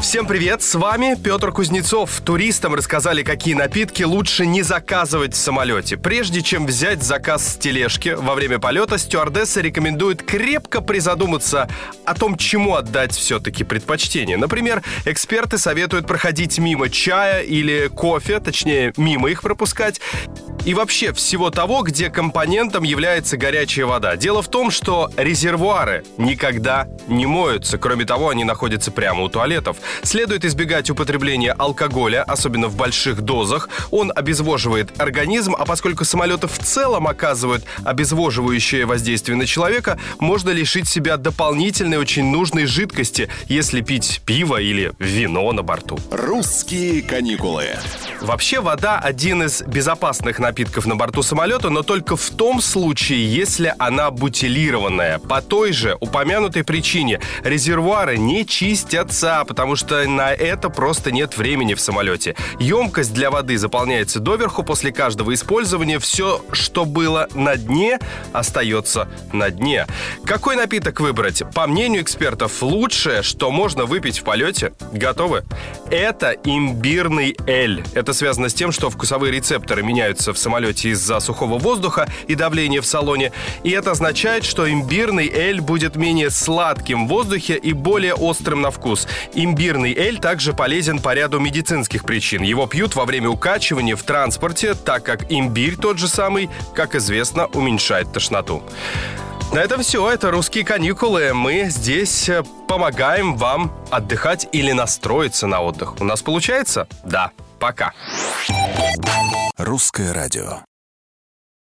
Всем привет, с вами Петр Кузнецов. Туристам рассказали, какие напитки лучше не заказывать в самолете. Прежде чем взять заказ с тележки во время полета, стюардесса рекомендует крепко призадуматься о том, чему отдать все-таки предпочтение. Например, эксперты советуют проходить мимо чая или кофе, точнее, мимо их пропускать, и вообще всего того, где компонентом является горячая вода. Дело в том, что резервуары никогда не моются. Кроме того, они находятся прямо у туалетов. Следует избегать употребления алкоголя, особенно в больших дозах. Он обезвоживает организм, а поскольку самолеты в целом оказывают обезвоживающее воздействие на человека, можно лишить себя дополнительной очень нужной жидкости, если пить пиво или вино на борту. «Русские каникулы». Вообще вода один из безопасных напитков на борту самолета, но только в том случае, если она бутилированная. По той же упомянутой причине резервуары не чистятся, потому что на это просто нет времени в самолете. Емкость для воды заполняется доверху после каждого использования. Все, что было на дне, остается на дне. Какой напиток выбрать? По мнению экспертов, лучшее, что можно выпить в полете. Готовы? Это имбирный эль. Это связано с тем, что вкусовые рецепторы меняются в самолете из-за сухого воздуха и давления в салоне. И это означает, что имбирный эль будет менее сладким в воздухе и более острым на вкус. Имбирный эль также полезен по ряду медицинских причин. Его пьют во время укачивания в транспорте, так как имбирь тот же самый, как известно, уменьшает тошноту. На этом все. Это «Русские каникулы». Мы здесь э, помогаем вам отдыхать или настроиться на отдых. У нас получается? Да. Пока. «Русское радио».